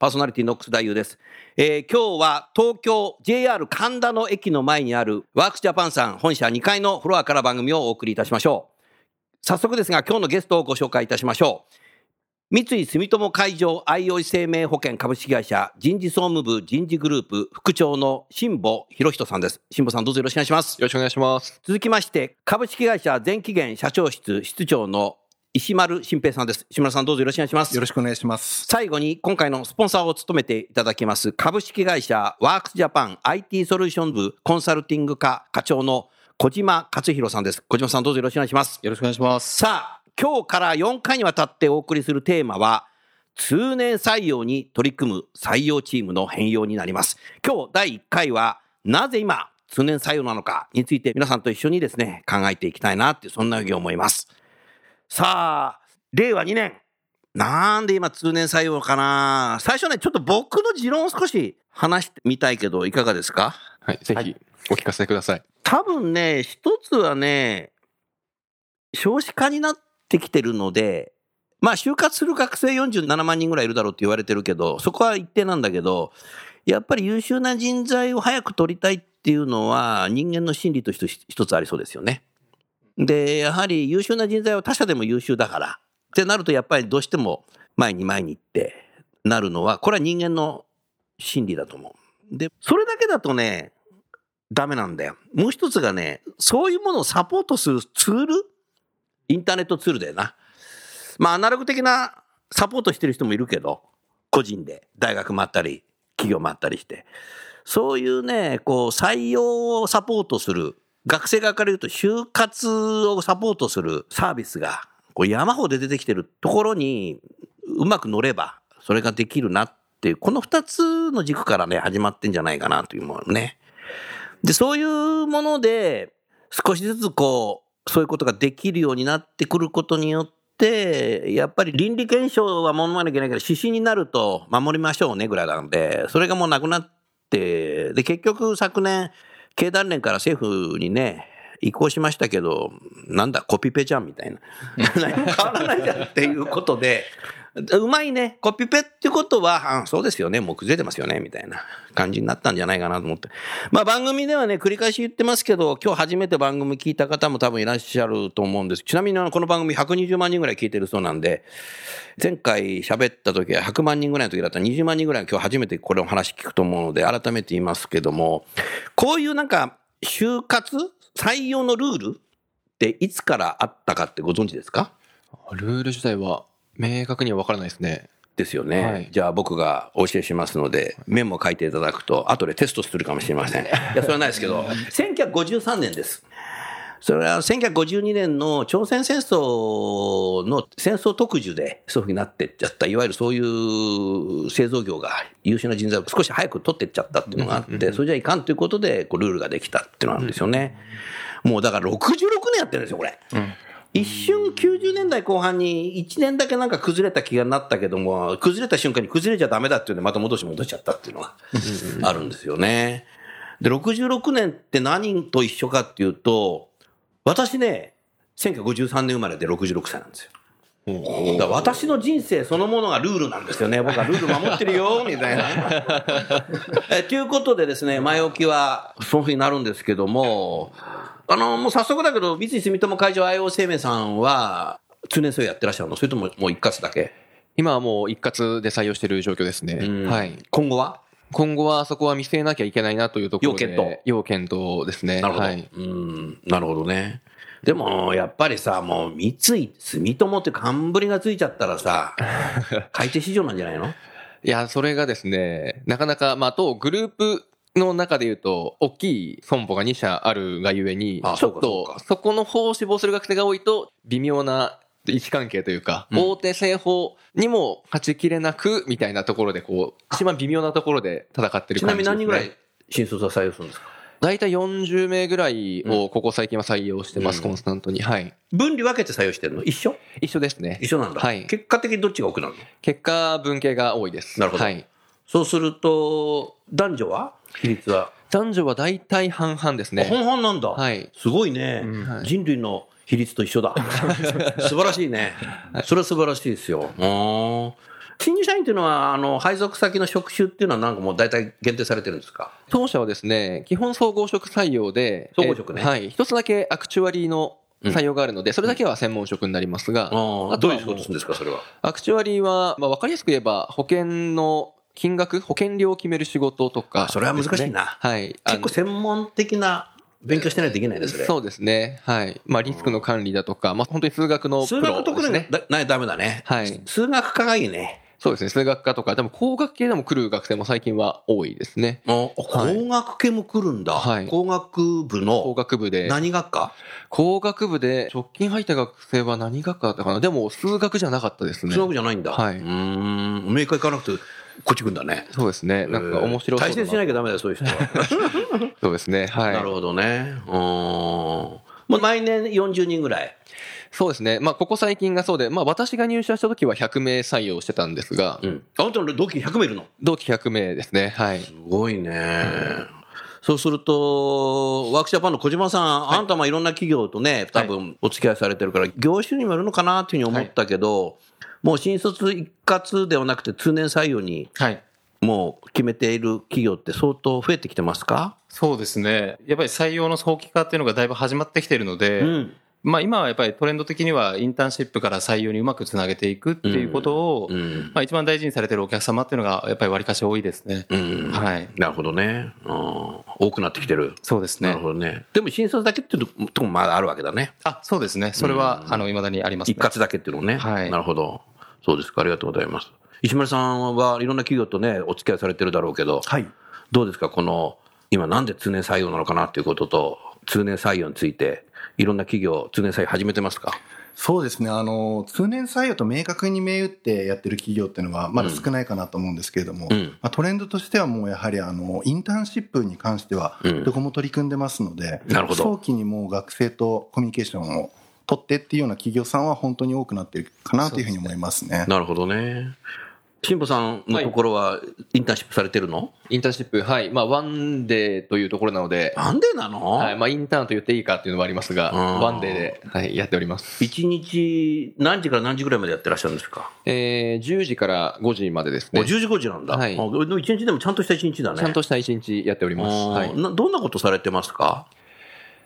パーソナリティの楠田優です、えー今日は東京 JR 神田の駅の前にあるワークスジャパンさん本社2階のフロアから番組をお送りいたしましょう。早速ですが今日のゲストをご紹介いたしましょう。三井住友海上相生生命保険株式会社人事総務部人事グループ副長の辛坊博人さんです。辛坊さんどうぞよろしくお願いします。よろしくお願いします。続きまして株式会社全期限社長室室長の石丸新平さんです。石丸さんどうぞよろしくお願いします。よろしくお願いします。最後に今回のスポンサーを務めていただきます株式会社ワークスジャパン IT ソリューション部コンサルティング課課長の小島克弘さんです。小島さんどうぞよろしくお願いします。よろしくお願いします。さあ今日から4回にわたってお送りするテーマは通年採用に取り組む採用チームの変容になります。今日第1回はなぜ今通年採用なのかについて皆さんと一緒にですね考えていきたいなっていうそんなふうに思いますさあ令和2年なんで今通年採用かな最初ねちょっと僕の持論を少し話してみたいけどいかがですか？はい、ぜひお聞かせください。多分ね、一つはね、少子化になってきてるので、まあ、就活する学生47万人ぐらいいるだろうって言われてるけど、そこは一定なんだけど、やっぱり優秀な人材を早く取りたいっていうのは、人間の心理として一つありそうですよね。で、やはり優秀な人材は他社でも優秀だから、ってなると、やっぱりどうしても前に前にってなるのは、これは人間の心理だと思う。で、それだけだとね、ダメなんだよ。もう一つがね、そういうものをサポートするツールインターネットツールだよな。まあ、アナログ的なサポートしてる人もいるけど、個人で大学もあったり、企業もあったりして。そういうね、こう、採用をサポートする、学生側から言うと就活をサポートするサービスが、こう山ほど出てきてるところに、うまく乗れば、それができるなっていう、この二つの軸からね、始まってんじゃないかなというものね。で、そういうもので、少しずつこう、そういうことができるようになってくることによって、やっぱり倫理検証は守らなきゃいけないけど、指針になると守りましょうねぐらいなんで、それがもうなくなって、で、結局昨年、経団連から政府にね、移行しましたけど、なんだ、コピペじゃんみたいな。変わらないじゃんっていうことで、うまいね。コピペってことは、あそうですよね。もう崩れてますよね。みたいな感じになったんじゃないかなと思って。まあ番組ではね、繰り返し言ってますけど、今日初めて番組聞いた方も多分いらっしゃると思うんです。ちなみにこの番組120万人ぐらい聞いてるそうなんで、前回喋った時は100万人ぐらいの時だったら20万人ぐらい今日初めてこれを話聞くと思うので、改めて言いますけども、こういうなんか、就活？採用のルールっていつからあったかってご存知ですか？ルール自体は明確には分からないですね。ですよね、はいじゃあ僕がお教えしますので、メモ書いていただくと、後でテストするかもしれません。いや、それはないですけど、1953年です。それは1952年の朝鮮戦争の戦争特需でそういうふうになってっちゃった、いわゆるそういう製造業が優秀な人材を少し早く取ってっちゃったっていうのがあって、それじゃいかんということで、ルールができたっていうのがあるんですよね。もうだから66年やってるんですよ、これ。一瞬90年代後半に1年だけなんか崩れた気がなったけども、崩れた瞬間に崩れちゃダメだっていうんでまた戻し戻しちゃったっていうのがあるんですよね。で、66年って何と一緒かっていうと、私ね、1953年生まれで66歳なんですよ。だ私の人生そのものがルールなんですよね。僕はルール守ってるよ、みたいな。えということでですね、前置きはそういうふうになるんですけども、あの、もう早速だけど、三井住友海上 IO 生命さんは、通年採用やってらっしゃるの？それとももう一括だけ？今はもう一括で採用している状況ですね。はい。今後は？今後はそこは見据えなきゃいけないなというところで。要検討要検討ですね。なるほど。はい。うん、なるほどね。でも、やっぱりさ、もう、三井、住友って冠がついちゃったらさ、買い手市場なんじゃないの？いや、それがですね、なかなか、まあ、あと、グループの中で言うと、大きい損保が2社あるがゆえにあ、ちょっとそこの方を志望する学生が多いと、微妙な位置関係というか、うん大手製法にも勝ちきれなく、みたいなところで、こう、一番微妙なところで戦ってるちなみ感じです、ね。に何人ぐらい新卒は採用するんですか？大体40名ぐらいをここ最近は採用してます、うんコンスタントに。はい。分離分けて採用してるの？一緒？一緒ですね。一緒なんだ。はい結果的にどっちが多くなるの？結果、文系が多いです。なるほどはい。そうすると、男女は？比率は、男女は大体半々ですね。本々なんだ。はい。すごいね、はい人類の比率と一緒だ。素晴らしいね。それは素晴らしいですよ。うん新入社員っていうのは、あの、配属先の職種っていうのはなんかもう大体限定されてるんですか？当社はですね、基本総合職採用で、総合職ねえはい。一つだけアクチュアリーの採用があるので、それだけは専門職になりますが、あああどういう仕事するんですか、それは？アクチュアリーは、まあ、わかりやすく言えば、保険の金額、保険料を決める仕事とか、それは難しいなはい。結構専門的な勉強してないといけないですね。そうですね。はい。まあ、リスクの管理だとか、まあ、本当に数学のプ数ロ学得意ね。だないダメだね。はい数学科がいいね。そうですね。数学科とか、でも工学系でも来る学生も最近は多いですね。お工学系も来るんだ。はい工学部工の学部で。何学科？工学部で直近入った学生は何学科だったかな？でも数学じゃなかったですね。数学じゃないんだ。はいうーん。メーカー行かなくて、こっち来るんだね。そうですね。なんか面白そうだ対戦しなきゃダメだよ、そういう人は。そうですね。はい。なるほどね。うーん。もう毎年40人ぐらい。そうですね。まあ、ここ最近がそうで、まあ、私が入社した時は100名採用してたんですが、うん。あなたの同期100名いるの？同期100名ですね。はい。すごいね。そうすると、ワークジャパンの小島さん、あんたもいろんな企業とね、多分お付き合いされてるから、業種にもよるのかなっていうふうに思ったけど、もう新卒一括ではなくて通年採用にはい。もう決めている企業って相当増えてきてますか？そうですね。やっぱり採用の早期化っていうのがだいぶ始まってきてるので、うん。まあ今はやっぱりトレンド的にはインターンシップから採用にうまくつなげていくっていうことを、うん。まあ一番大事にされてるお客様っていうのがやっぱり割かし多いですね。うん。はい。なるほどね。うん。多くなってきてる。そうですねなる。ほどね。でも新卒だけっていうとこもまだあるわけだね。あ、そうですね。それは、あの、未だにありますね。一括だけっていうのね。はいなるほど。そうですか。ありがとうございます。石丸さんはいろんな企業とね、お付き合いされてるだろうけど、はい。どうですか？この、今なんで通年採用なのかなっていうことと、通年採用について、いろんな企業、通年採用始めてますか？そうですね。あの、通年採用と明確に銘打ってやってる企業っていうのはまだ少ないかなと思うんですけれども、うんまあ、トレンドとしてはもうやはりあの、インターンシップに関してはうんどこも取り組んでますので、なるほど早期にもう学生とコミュニケーションを取ってっていうような企業さんは本当に多くなってるかなというふうに思いますね。なるほどね。辛坊さんのところは、インターンシップされてるの、インターンシップ、はい。まあ、ワンデーというところなので、なんでなの、はい。まあ、インターンと言っていいかっていうのはありますが、うんワンデーで、はい、やっております。一日何時から何時ぐらいまでやってらっしゃるんですか、えー、10時から5時までですね。10時5時なんだ。はい一日でもちゃんとした一日だね。ちゃんとした一日やっております。はい。などんなことされてますか？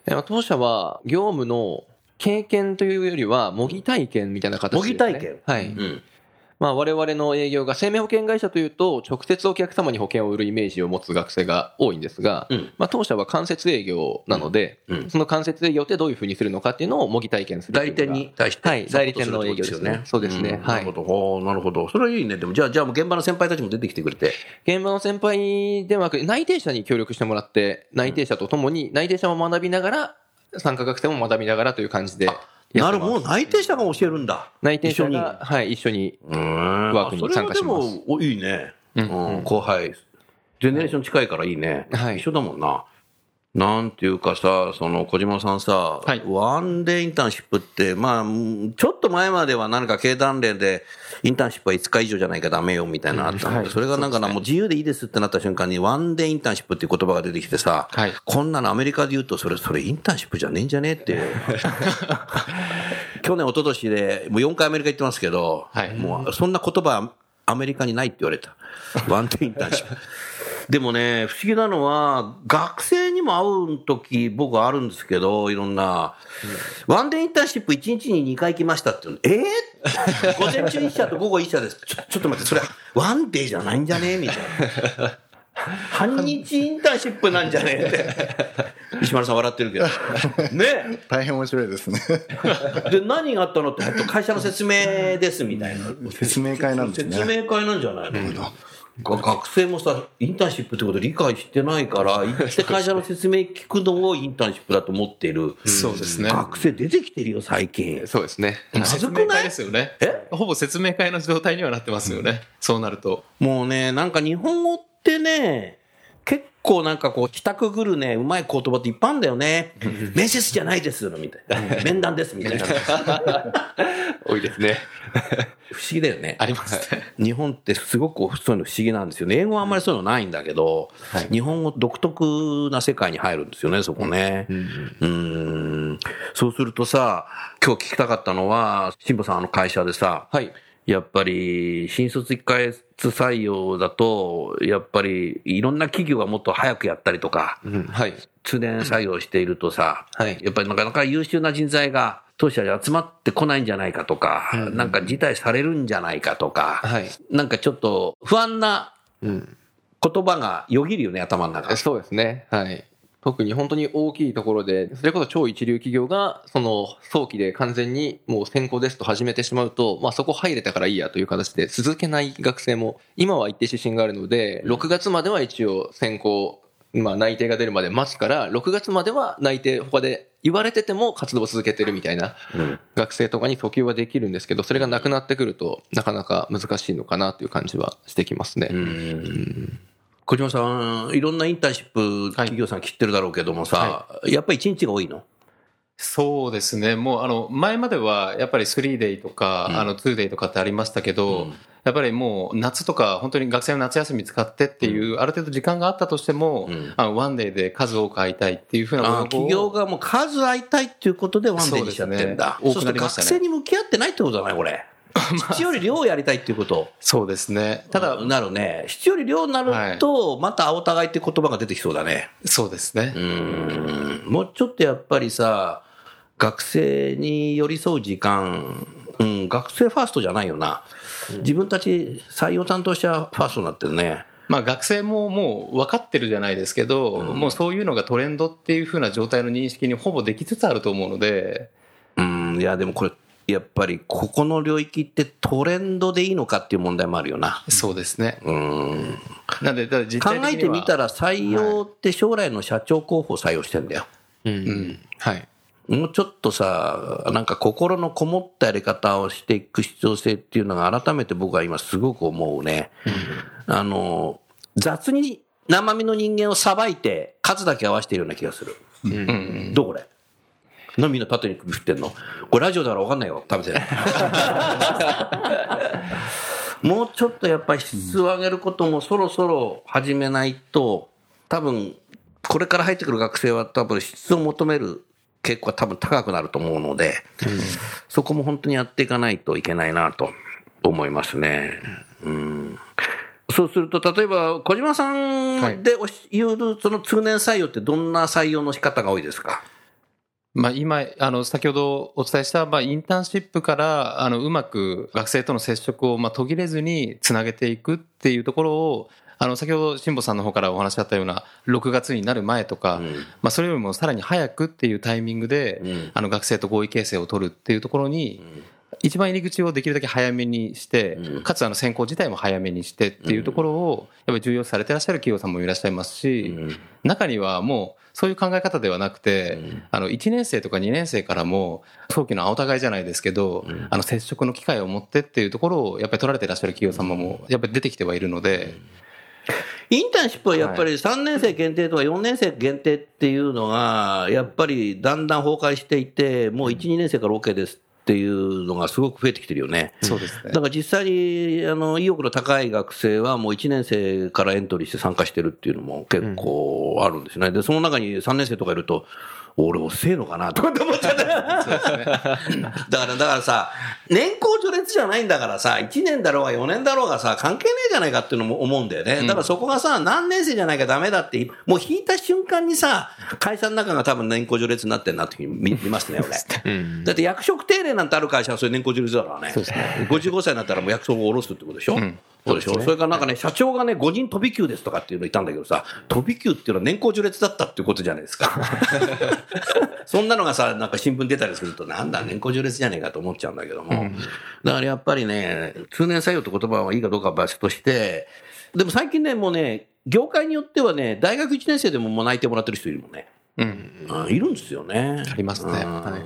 えー当社は、業務の経験というよりは、模擬体験みたいな形です、ね。模擬体験？はい。うん。まあ、我々の営業が生命保険会社というと、直接お客様に保険を売るイメージを持つ学生が多いんですが、うんまあ、当社は間接営業なので、うんうんその間接営業ってどういうふうにするのかっていうのを模擬体験する代理店に対してはい代理店の営業ですねそうですねはいんなるほど。なるほど。それはいいね。でも、じゃあ、じゃあもう現場の先輩たちも出てきてくれて。現場の先輩ではなく、内定者に協力してもらって、内定者とともに、内定者も学びながら、参加学生も学びながらという感じで。なるほど。内定者が教えるんだ。内定者が、はい、一緒に。うーんワークに参加しますそれはでも、おいいね。ううんん、後輩。ジェネレーション近いからいいね。はい一緒だもんな。なんていうかさ、その小島さんさ、はいワンデーインターンシップって、まあ、うんちょっと前までは何か経団連で、インターンシップは5日以上じゃないかダメよみたいなのあったんだけど、はいそれがなんかな、もう自由でいいですってなった瞬間に、ワンデーインターンシップっていう言葉が出てきてさ、はいこんなのアメリカで言うと、それ、それインターンシップじゃねえんじゃねえっていう。去年、一昨年で、もう4回アメリカ行ってますけど、はいもうそんな言葉、アメリカにないって言われた。ワンデーインターンシップ。でもね、不思議なのは、学生にも会う時僕はあるんですけど、いろんな、ワンデーインターンシップ1日に2回来ましたってえー、午前中1社と午後1社です。ちょちょっと待って、それ、ワンデーじゃないんじゃね？みたいな。半日インターンシップなんじゃね？えって。石丸さん笑ってるけど。ね大変面白いですね。で、何があったのって、会社の説明ですみたいな。説明会なんですね説明会なんじゃないの、が学生もさ、インターンシップってこと理解してないから、行って会社の説明聞くのをインターンシップだと思っている。そうですね。学生出てきてるよ、最近。そうですね。まず説明くない会ですよね。え？ほぼ説明会の状態にはなってますよね。そうなると。もうね、なんか日本語ってね、結構なんかこう、帰宅くるね、うまい言葉っていっぱいあるんだよね。面接じゃないですの、みたいな。面談です、みたいな。多いですね。不思議だよね。ありますね。日本ってすごくそういうの不思議なんですよね。英語はあんまりそういうのないんだけど、日本語独特な世界に入るんですよね、そこね。うん。そうするとさ、今日聞きたかったのは、辛坊さんあの会社でさ、はい。やっぱり新卒1ヶ月採用だと、やっぱりいろんな企業がもっと早くやったりとか、うん。はい。通年採用しているとさ、はいやっぱりなかなか優秀な人材が当社に集まってこないんじゃないかとか、なんか辞退されるんじゃないかとか、はい。なんかちょっと不安なうん。言葉がよぎるよね、頭の中。そうですね。はい。特に本当に大きいところで、それこそ超一流企業が、その早期で完全にもう先行ですと始めてしまうと、まあそこ入れたからいいやという形で続けない学生も、今は一定指針があるので、6月までは一応先行、まあ内定が出るまで待つから、6月までは内定他で言われてても活動を続けてるみたいなうん。学生とかに訴求はできるんですけど、それがなくなってくると、なかなか難しいのかなという感じはしてきますね。うん小島さん、いろんなインターンシップ企業さん切ってるだろうけどもさ、やっぱり一日が多いの？そうですね。もう、あの、前までは、やっぱり3 day とか、うん。あの、2 day とかってありましたけど、うん。やっぱりもう、夏とか、本当に学生の夏休み使ってっていう、ある程度時間があったとしても、うん。あの、ワンデーで数多く会いたいっていうふうな企業がもう数会いたいっていうことでワンデーにしちゃってんだ。そうですね。学生に向き合ってないってことだね、これ。質より量をやりたいっていうこと。そうですね。ただ、なるね。質より量になると、またお互いって言葉が出てきそうだね。そうですねう。ん。もうちょっとやっぱりさ、学生に寄り添う時間、うん、学生ファーストじゃないよな。自分たち採用担当者ファーストになってるね。まあ学生ももう分かってるじゃないですけど、もうそういうのがトレンドっていうふうな状態の認識にほぼできつつあると思うので、うん、いやでもこれ、やっぱりここの領域ってトレンドでいいのかっていう問題もあるよな。そうですね。うん。なんで、考えてみたら採用って将来の社長候補を採用してんだよ。うん。はい。もうちょっとさ、なんか心のこもったやり方をしていく必要性っていうのが改めて僕は今すごく思うね。あの、雑に生身の人間をさばいて数だけ合わせているような気がする。うんうん。どうこれ？なみんな縦に首振ってんのこれラジオだから分かんないよ。食べてない。もうちょっとやっぱり質を上げることもそろそろ始めないと、多分、これから入ってくる学生は多分質を求める傾向は多分高くなると思うので、うんそこも本当にやっていかないといけないなと思いますね。うん。そうすると、例えば、小島さんで言う、その通年採用ってどんな採用の仕方が多いですかまあ、今、あの、先ほどお伝えした、まあ、インターンシップから、あの、うまく学生との接触を、まあ、途切れずにつなげていくっていうところを、あの、先ほど、辛坊さんの方からお話あったような、6月になる前とか、うん。まあ、それよりもさらに早くっていうタイミングで、うん。あの、学生と合意形成を取るっていうところに、一番入り口をできるだけ早めにして、うん。かつあの選考自体も早めにしてっていうところを、やっぱり重要視されてらっしゃる企業さんもいらっしゃいますし、うん。中にはもうそういう考え方ではなくて、うん。あの1年生とか2年生からも早期の青互いじゃないですけど、うん。あの接触の機会を持ってっていうところをやっぱり取られてらっしゃる企業様もやっぱり出てきてはいるので、インターンシップはやっぱり3年生限定とか4年生限定っていうのが、やっぱりだんだん崩壊していて、もう1、2年生から OK ですっていうのがすごく増えてきてるよね。そうですねだから実際に、あの、意欲の高い学生はもう1年生からエントリーして参加してるっていうのも結構あるんですね。で、その中に3年生とかいると、俺遅えのかなとかって思っちゃって。だから、だからさ、年功序列じゃないんだからさ、1年だろうが4年だろうがさ、関係ねえじゃないかっていうのも思うんだよね。だからそこがさ、何年生じゃないかダメだって、もう引いた瞬間にさ、会社の中が多分年功序列になってんなって見見ますね、俺。だって役職定例なんてある会社はそういう年功序列だからね。55歳になったらもう役職を下ろすってことでしょ、そうでしょ。それからなんかね、社長がね、5人飛び級ですとかっていうのいたんだけどさ、飛び級っていうのは年功序列だったっていうことじゃないですか。そんなのがさ、なんか新聞出たりすると、なんだ、年功序列じゃねえかと思っちゃうんだけども。だからやっぱりね、通年採用って言葉はいいかどうかは別として、でも最近ね、もうね、業界によってはね、大学1年生でももう内定もらってる人いるもんね。うん。うんいるんですよね。ありますねうんはい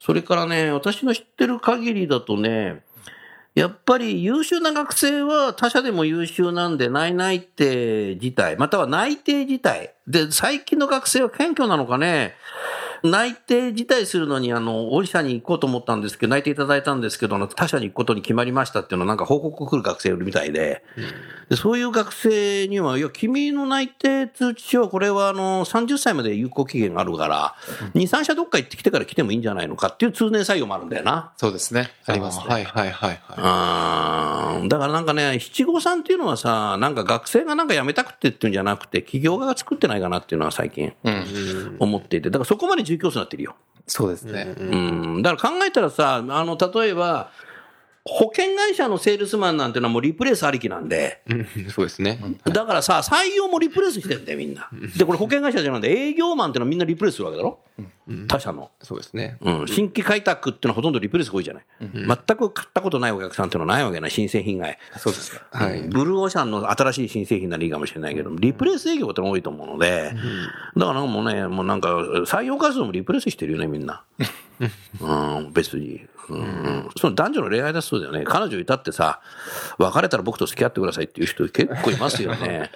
それからね、私の知ってる限りだとね、やっぱり優秀な学生は他社でも優秀なんで、内内定自体、または内定自体。で、最近の学生は謙虚なのかね、内定自体するのに、あの、御社に行こうと思ったんですけど、内定いただいたんですけど、他社に行くことに決まりましたっていうのをなんか報告来る学生いるみたいで、でそういう学生には、いや、君の内定通知書は、これはあの30歳まで有効期限があるから、2、3社どっか行ってきてから来てもいいんじゃないのかっていう通年採用もあるんだよな。そうですね。ありますね。はいはいはいはい。だからなんかね、七五三っていうのはさ、なんか学生がなんか辞めたくてっていうんじゃなくて、企業側が作ってないかなっていうのは最近うん。思っていて、だからそこまで重教数になってるよ。そうですね。うん、だから考えたらさ、あの、例えば、保険会社のセールスマンなんてのはもうリプレイスありきなんで、うんそうですね。だからさ、採用もリプレイスしてんだよ、みんな。で、これ保険会社じゃなくて、営業マンってのはみんなリプレイスするわけだろ？他社の。そうですね。うん、新規開拓っていうのはほとんどリプレイスが多いじゃない。全く買ったことないお客さんっていうのはないわけない、新製品外。そうですか。はい。ブルーオーシャンの新しい新製品ならいいかもしれないけど、リプレイス営業ってのが多いと思うので、だからもうね、もうなんか、採用活動もリプレイスしてるよね、みんな。うん、別に。うん、その男女の恋愛だそうだよね。彼女いたってさ、別れたら僕と付き合ってくださいっていう人結構いますよね。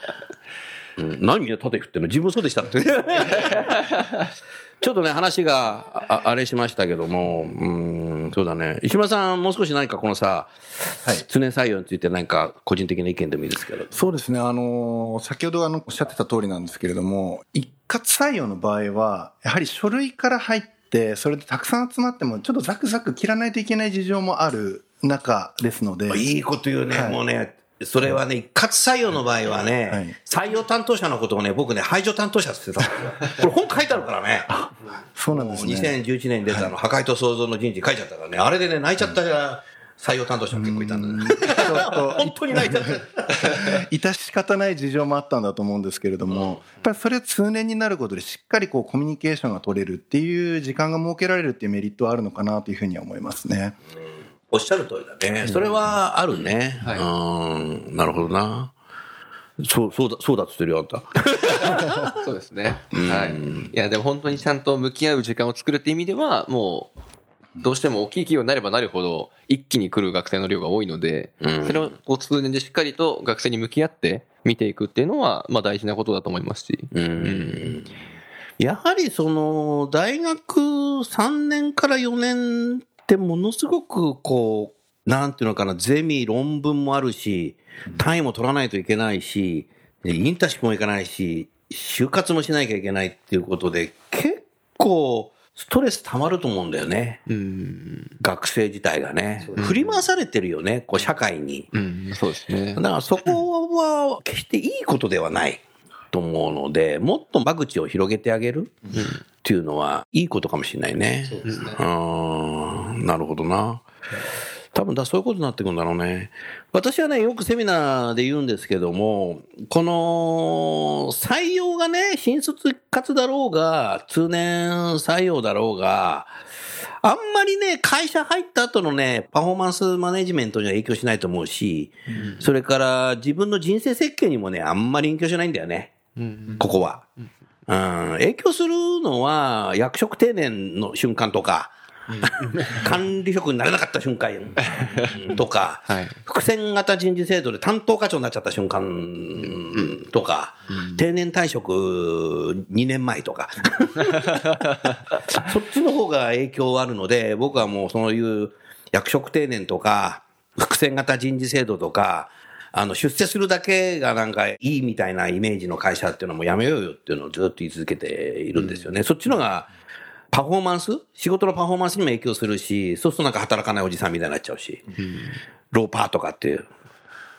うん、何で盾振ってんの？自分そうでしたって。ちょっとね、話がああれしましたけども、うん、そうだね。石村さん、もう少し何かこのさ、はい常採用について何か個人的な意見でもいいですけど。そうですね。あの、先ほどあの、おっしゃってた通りなんですけれども、一括採用の場合は、やはり書類から入って、それでたくさん集まっても、ちょっとザクザク切らないといけない事情もある中ですので。いいこと言うね、はいもうね、それはね、一括採用の場合はね、はい採用担当者のことをね、僕ね、排除担当者って言ってたんですよ。これ本書いてあるからね。そうなんですね。2011年に出たあの、破壊と創造の人事書いちゃったからね、あれでね、泣いちゃった採用担当者も結構いたん だね。本当に泣いた。致し方ない事情もあったんだと思うんですけれども、やっぱりそれは通年になることでしっかりこうコミュニケーションが取れるっていう時間が設けられるっていうメリットはあるのかなというふうには思いますね。おっしゃる通りだね。それはあるね。はいうん、なるほどな。そう、そうだ、そうだっつってるよ、あんた。そうですね。はい。いや、でも本当にちゃんと向き合う時間を作るって意味では、もう、どうしても大きい企業になればなるほど、一気に来る学生の量が多いので、うん。それをこう通年でしっかりと学生に向き合って見ていくっていうのは、まあ大事なことだと思いますし。うん。やはりその、大学3年から4年ってものすごくこう、なんていうのかな、ゼミ、論文もあるし、単位も取らないといけないし、でインターンシップも行かないし、就活もしなきゃいけないっていうことで、結構、ストレス溜まると思うんだよね。うん。学生自体がね。振り回されてるよね、こう、社会に。うん、そうですねだ。からそこは決していいことではないと思うので、もっと間口を広げてあげるっていうのはいいことかもしれないね。そうですね。うん、なるほどな。多分だ、そういうことになってくるんだろうね。私はね、よくセミナーで言うんですけども、この採用がね、新卒一括だろうが、通年採用だろうが、あんまりね、会社入った後のね、パフォーマンスマネジメントには影響しないと思うし、それから自分の人生設計にもね、あんまり影響しないんだよね。うん。ここは。うん、影響するのは、役職定年の瞬間とか、管理職になれなかった瞬間とか、はい。伏線型人事制度で担当課長になっちゃった瞬間とか、定年退職2年前とか、そっちの方が影響あるので、僕はもうそういう役職定年とか、伏線型人事制度とか、あの、出世するだけがなんかいいみたいなイメージの会社っていうのはもうやめようよっていうのをずっと言い続けているんですよね。そっちのが、パフォーマンス？仕事のパフォーマンスにも影響するし、そうするとなんか働かないおじさんみたいになっちゃうし、ローパーとかっていう。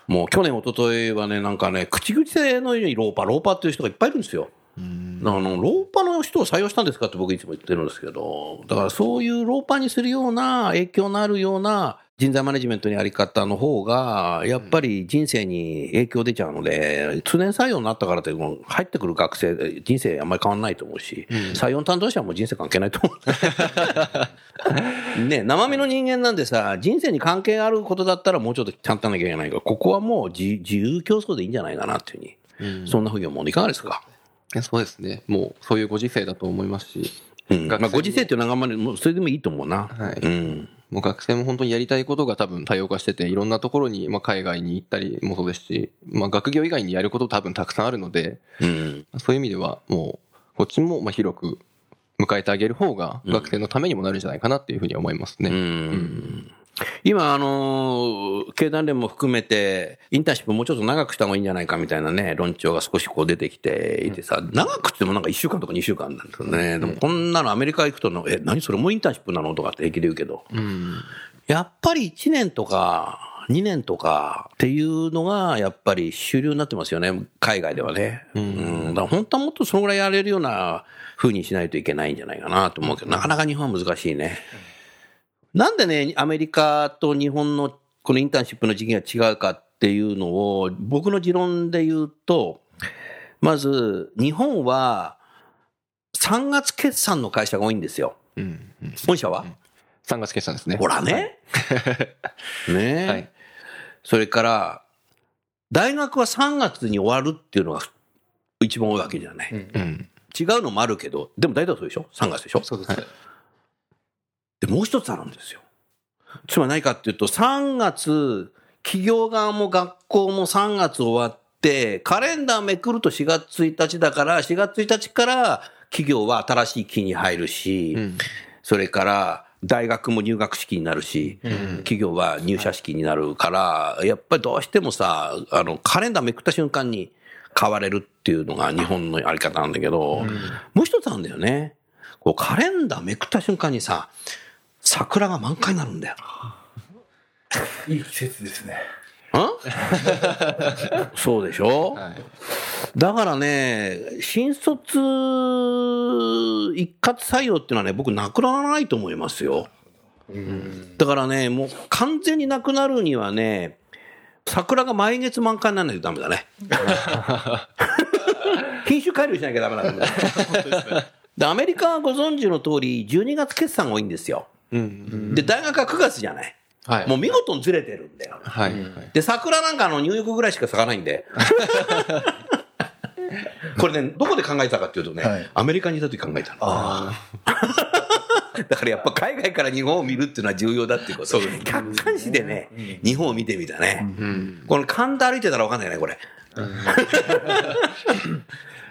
もう去年、一昨日はね、なんかね、口々性のようにローパー、ローパーっていう人がいっぱいいるんですよ。あの、ローパーの人を採用したんですかって僕いつも言ってるんですけど、だからそういうローパーにするような影響のあるような人材マネジメントのやり方の方が、やっぱり人生に影響出ちゃうので、通年採用になったからって、入ってくる学生、人生あんまり変わんないと思うし、採用担当者はもう人生関係ないと思う。ね、生身の人間なんでさ、人生に関係あることだったらもうちょっとちゃんとなきゃいけないから、ここはもう自自由競争でいいんじゃないかなっていうふうに、そんなふうに思うのいかがですか？そうですね。もう、そういうご時世だと思いますし。うん。まあ、ご時世っていうのはあんまり、もうそれでもいいと思うな。はいうん。もう学生も本当にやりたいことが多分多様化してて、いろんなところに、まあ、海外に行ったりもそうですし、まあ、学業以外にやること多分たくさんあるので、うん。そういう意味では、もう、こっちもまあ広く迎えてあげる方が、学生のためにもなるんじゃないかなっていうふうに思いますね。うん今、あのー経団連も含めて、インターンシップもうちょっと長くした方がいいんじゃないかみたいなね、論調が少しこう出てきていてさ、長くってもなんか1週間とか2週間なんですよね。でもこんなのアメリカ行くとの、え、何それもうインターンシップなのとかって平気で言うけど、うん。やっぱり1年とか、2年とかっていうのが、やっぱり主流になってますよね、海外ではね。うん。だから本当はもっとそのぐらいやれるような風にしないといけないんじゃないかなと思うけど、なかなか日本は難しいね。なんでね、アメリカと日本のこのインターンシップの時期が違うかっていうのを、僕の持論で言うと、まず、日本は3月決算の会社が多いんですよ。うん。本社は、3月決算ですね。ほらね。ねえ、はい。それから、大学は3月に終わるっていうのが一番多いわけじゃない。うん。違うのもあるけど、でも大体そうでしょ ?3 月でしょ？そうですね。で、もう一つあるんですよ。つまり何かっていうと、3月、企業側も学校も3月終わって、カレンダーめくると4月1日だから、4月1日から企業は新しい期に入るし、うん。それから大学も入学式になるし、企業は入社式になるから、やっぱりどうしてもさ、あの、カレンダーめくった瞬間に変われるっていうのが日本のやり方なんだけど、もう一つあるんだよね。こうカレンダーめくった瞬間にさ、桜が満開になるんだよ。いい季節ですね。ん？そうでしょ、はい。だからね、新卒一括採用っていうのはね、僕なくならないと思いますよ。だからね、もう完全になくなるにはね、桜が毎月満開にならないとダメだね。品種改良しなきゃダメなんだよ。で、アメリカはご存知の通り、12月決算が多いんですよ。うん。で、大学は9月じゃない。はい。もう見事にずれてるんだよ。はい。で、桜なんかあの入浴ぐらいしか咲かないんで。これね、どこで考えたかっていうとね、はいアメリカにいた時考えたの。あ だからやっぱ海外から日本を見るっていうのは重要だっていうこと。客観視でね、日本を見てみたね。うん。この神田歩いてたら分かんないね、これ。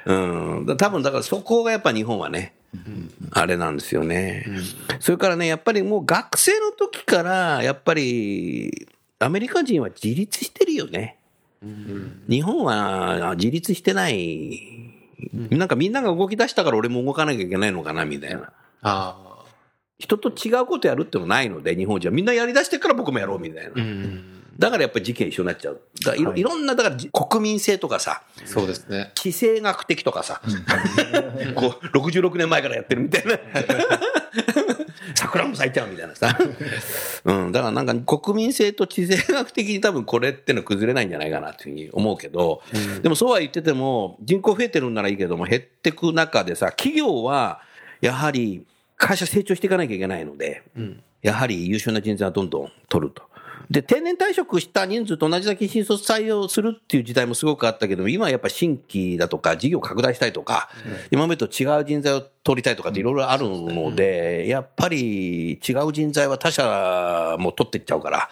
うん。だ 多分だからそこがやっぱ日本はね、あれなんですよね。それからね、やっぱりもう学生の時から、やっぱり、アメリカ人は自立してるよね。日本は自立してない。なんかみんなが動き出したから俺も動かなきゃいけないのかな、みたいな。あ人と違うことやるってのないので、日本人はみんなやり出してから僕もやろうみたいな。うん。だからやっぱり事件一緒になっちゃう。だいろ,、い、ろんな、だからじ国民性とかさ、あ、そうですね。地政学的とかさ、こう、66年前からやってるみたいな。桜も咲いちゃうみたいなさ。うん、だからなんか国民性と地政学的に多分これってのは崩れないんじゃないかなっていうふうに思うけど、でもそうは言ってても、人口増えてるんならいいけども、減ってく中でさ、企業はやはり会社成長していかなきゃいけないので、やはり優秀な人材はどんどん取ると。で、定年退職した人数と同じだけ新卒採用するっていう時代もすごくあったけど、今はやっぱ新規だとか、事業拡大したいとか、今までと違う人材を取りたいとかっていろいろあるので、やっぱり違う人材は他社も取っていっちゃうから、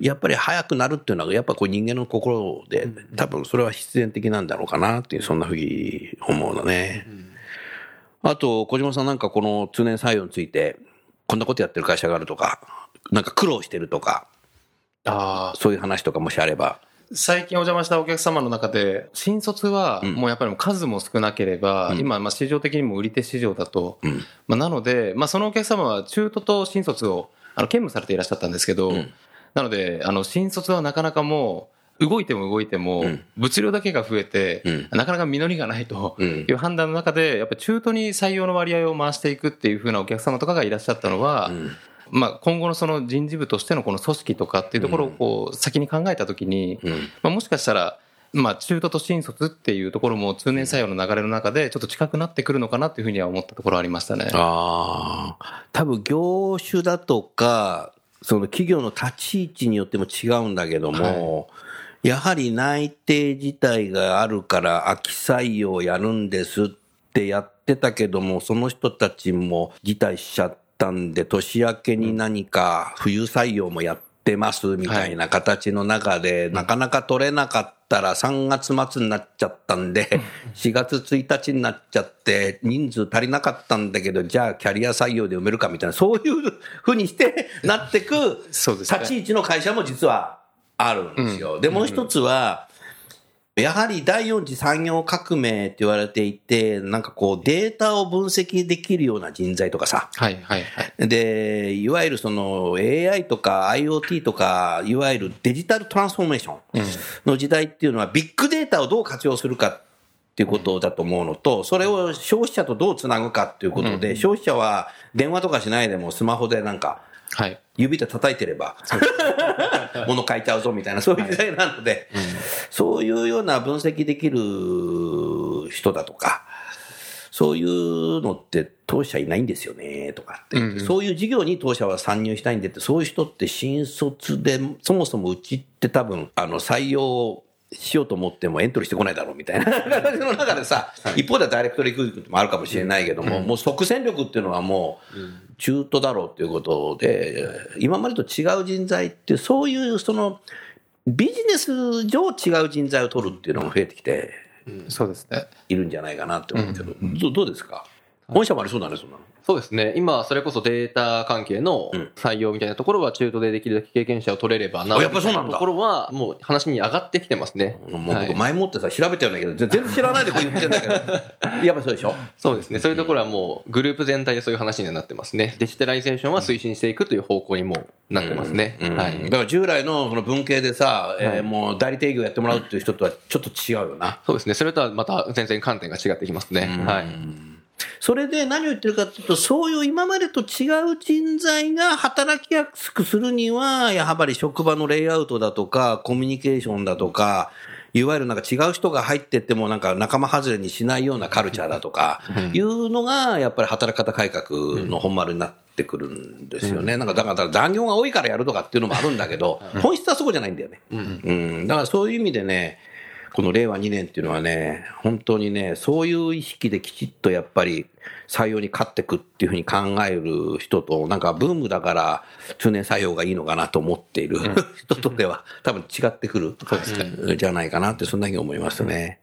やっぱり早くなるっていうのは、やっぱこう人間の心で、多分それは必然的なんだろうかなっていう、そんなふうに思うのね。あと、小島さんなんかこの通年採用について、こんなことやってる会社があるとか、なんか苦労してるとか、ああ、そういう話とかもしあれば。最近お邪魔したお客様の中で、新卒はうん。もうやっぱり数も少なければ、うん。今、まあ市場的にも売り手市場だと、うん。まあ、なので、まあ、そのお客様は中途と新卒をあの兼務されていらっしゃったんですけど、うん。なので、あの新卒はなかなかもう、動いても動いてもうん、物量だけが増えて、うん。なかなか実りがないとうん。いう判断の中で、やっぱり中途に採用の割合を回していくっていう風なお客様とかがいらっしゃったのは、うんまあ、今後のその人事部としてのこの組織とかっていうところをこう先に考えたときに、うん。まあ、もしかしたら、まあ、中途と新卒っていうところも通年採用の流れの中でちょっと近くなってくるのかなっていうふうには思ったところはありましたね。ああ、多分業種だとか、その企業の立ち位置によっても違うんだけども、やはり内定自体があるから秋採用やるんですってやってたけども、その人たちも辞退しちゃったんで、年明けに何か冬採用もやってますみたいな形の中で、なかなか取れなかったら3月末になっちゃったんで、4月1日になっちゃって、人数足りなかったんだけど、じゃあキャリア採用で埋めるかみたいな、そういうふうにしてなってく立ち位置の会社も実はあるんですよ。で、もう一つは、やはり第四次産業革命って言われていて、なんかこうデータを分析できるような人材とかさ、はいはいはい。で、いわゆるその AI とか IoT とか、いわゆるデジタルトランスフォーメーションの時代っていうのは、ビッグデータをどう活用するかっていうことだと思うのと、それを消費者とどうつなぐかっていうことで、消費者は電話とかしないでもスマホでなんか、はい。指で叩いてれば、物買いちゃうぞみたいな、そういう時代なので、そういうような分析できる人だとか、そういうのって当社いないんですよね、とかって、うんうんそういう事業に当社は参入したいんでって、そういう人って新卒で、そもそもうちって多分、あの、採用しようと思ってもエントリーしてこないだろうみたいな。形の中でさ、一方ではダイレクトリクルートもあるかもしれないけども、もう即戦力っていうのはもう中途だろうっていうことで、今までと違う人材って、そういうその、ビジネス上違う人材を取るっていうのも増えてきてそうですね。いるんじゃないかなって思うけど、どどうですか？本社もありそうだね、そんなの。そうですね。今、それこそデータ関係のうん採用みたいなところは中途でできるだけ経験者を取れればな。あやっぱそうなんだところはもう話に上がってきてますね。もう僕はい前もってさ、調べてるんだけど、全然知らないでこう言ってんだけど、やっぱそうでしょ？そうですね。そういうところはもうグループ全体でそういう話にはなってますね。デジタライゼーションは推進していくという方向にもなってますね。うんはい。だから従来のその文系でさ、えーもう代理店営業やってもらうっていう人とはちょっと違うよな。そうですね。それとはまた全然観点が違ってきますね。はい。それで何を言ってるかっていうと、そういう今までと違う人材が働きやすくするには、やはり職場のレイアウトだとか、コミュニケーションだとか、いわゆるなんか違う人が入ってってもなんか仲間外れにしないようなカルチャーだとか、いうのがやっぱり働き方改革の本丸になってくるんですよね。なんかだから残業が多いからやるとかっていうのもあるんだけど、本質はそこじゃないんだよね。うん。だからそういう意味でね、この令和2年っていうのはね、本当にね、そういう意識できちっとやっぱり採用に勝ってくっていうふうに考える人と、なんかブームだから通年採用がいいのかなと思っている人とでは多分違ってくる、じゃないかなって、そんなふうに思いますね。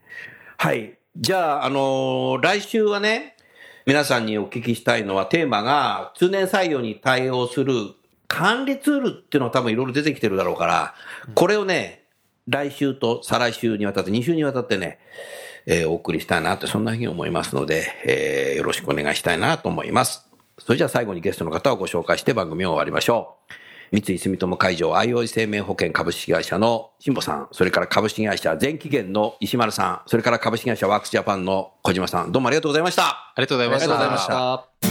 はい。じゃあ、あのー来週はね、皆さんにお聞きしたいのはテーマが通年採用に対応する管理ツールっていうのは多分いろいろ出てきてるだろうから、これをね、来週と再来週にわたって、2週にわたってね、えーお送りしたいなって、そんなふうに思いますので、えーよろしくお願いしたいなと思います。それじゃあ最後にゲストの方をご紹介して番組を終わりましょう。三井住友海上あいおい生命保険株式会社の辛坊さん、それから株式会社全期限の石丸さん、それから株式会社ワークスジャパンの小島さん、どうもありがとうございました。ありがとうございました。ありがとうございました。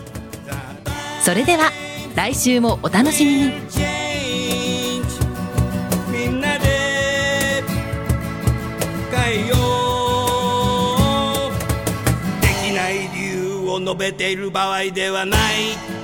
それでは来週もお楽しみに。みんなで変えよう。できない理由を述べている場合ではない。